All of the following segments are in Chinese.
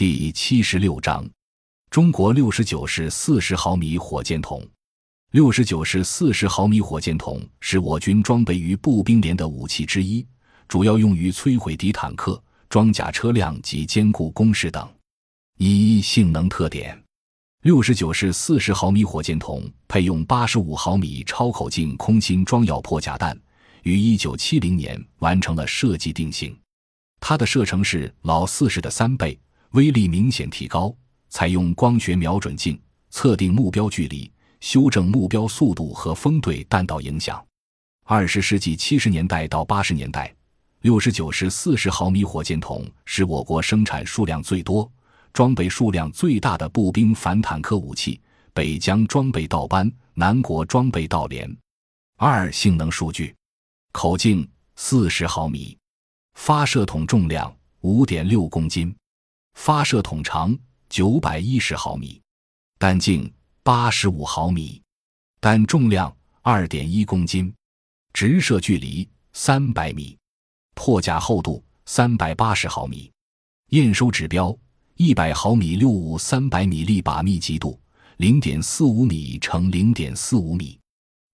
第七十六章，中国六十九式四十毫米火箭筒。六十九式四十毫米火箭筒是我军装备于步兵连的武器之一，主要用于摧毁敌坦克、装甲车辆及坚固工事等。一、性能特点：六十九式四十毫米火箭筒配用八十五毫米超口径空心装药破甲弹，于一九七零年完成了设计定型。它的射程是老四式的三倍，威力明显提高。采用光学瞄准镜测定目标距离。修正目标速度和风对弹道影响。二十世纪七十年代到八十年代，六十九式四十毫米火箭筒是我国生产数量最多、装备数量最大的步兵反坦克武器。北疆装备到班，南国装备到连。二、性能数据：口径四十毫米，发射筒重量五点六公斤，发射筒长九百一十毫米，弹径。八十五毫米，弹重量二点一公斤，直射距离三百米，破甲厚度三百八十毫米，验收指标一百毫米六五三百米力把密集度零点四五米乘零点四五米，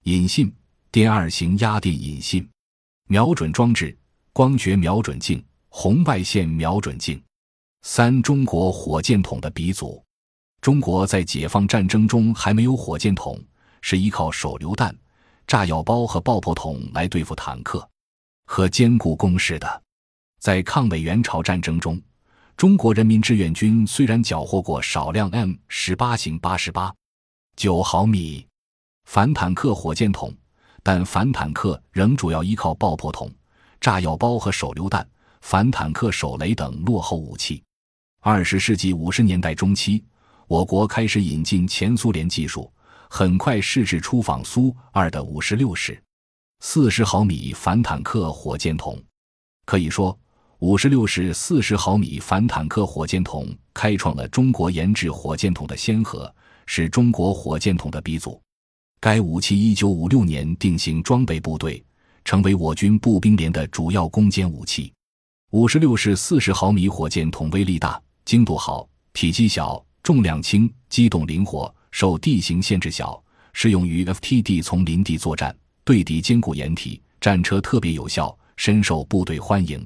引信电二型压电引信，瞄准装置光学瞄准镜、红外线瞄准镜。三中国火箭筒的鼻祖。中国在解放战争中还没有火箭筒，是依靠手榴弹、炸药包和爆破筒来对付坦克和坚固工事的。在抗美援朝战争中，中国人民志愿军虽然缴获过少量 M 十八型八十八九毫米反坦克火箭筒，但反坦克仍主要依靠爆破筒、炸药包和手榴弹、反坦克手雷等落后武器。二十世纪五十年代中期。我国开始引进前苏联技术，很快试制出仿苏二的五十六式四十毫米反坦克火箭筒。可以说，五十六式四十毫米反坦克火箭筒开创了中国研制火箭筒的先河，是中国火箭筒的鼻祖。该武器一九五六年定型装备部队，成为我军步兵连的主要攻坚武器。五十六式四十毫米火箭筒威力大、精度好、体积小。重量轻，机动灵活，受地形限制小，适用于 FTD 丛林地作战，对敌坚固掩体，战车特别有效，深受部队欢迎。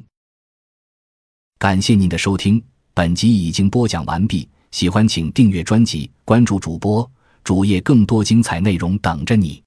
感谢您的收听，本集已经播讲完毕。喜欢请订阅专辑，关注主播主页，更多精彩内容等着你。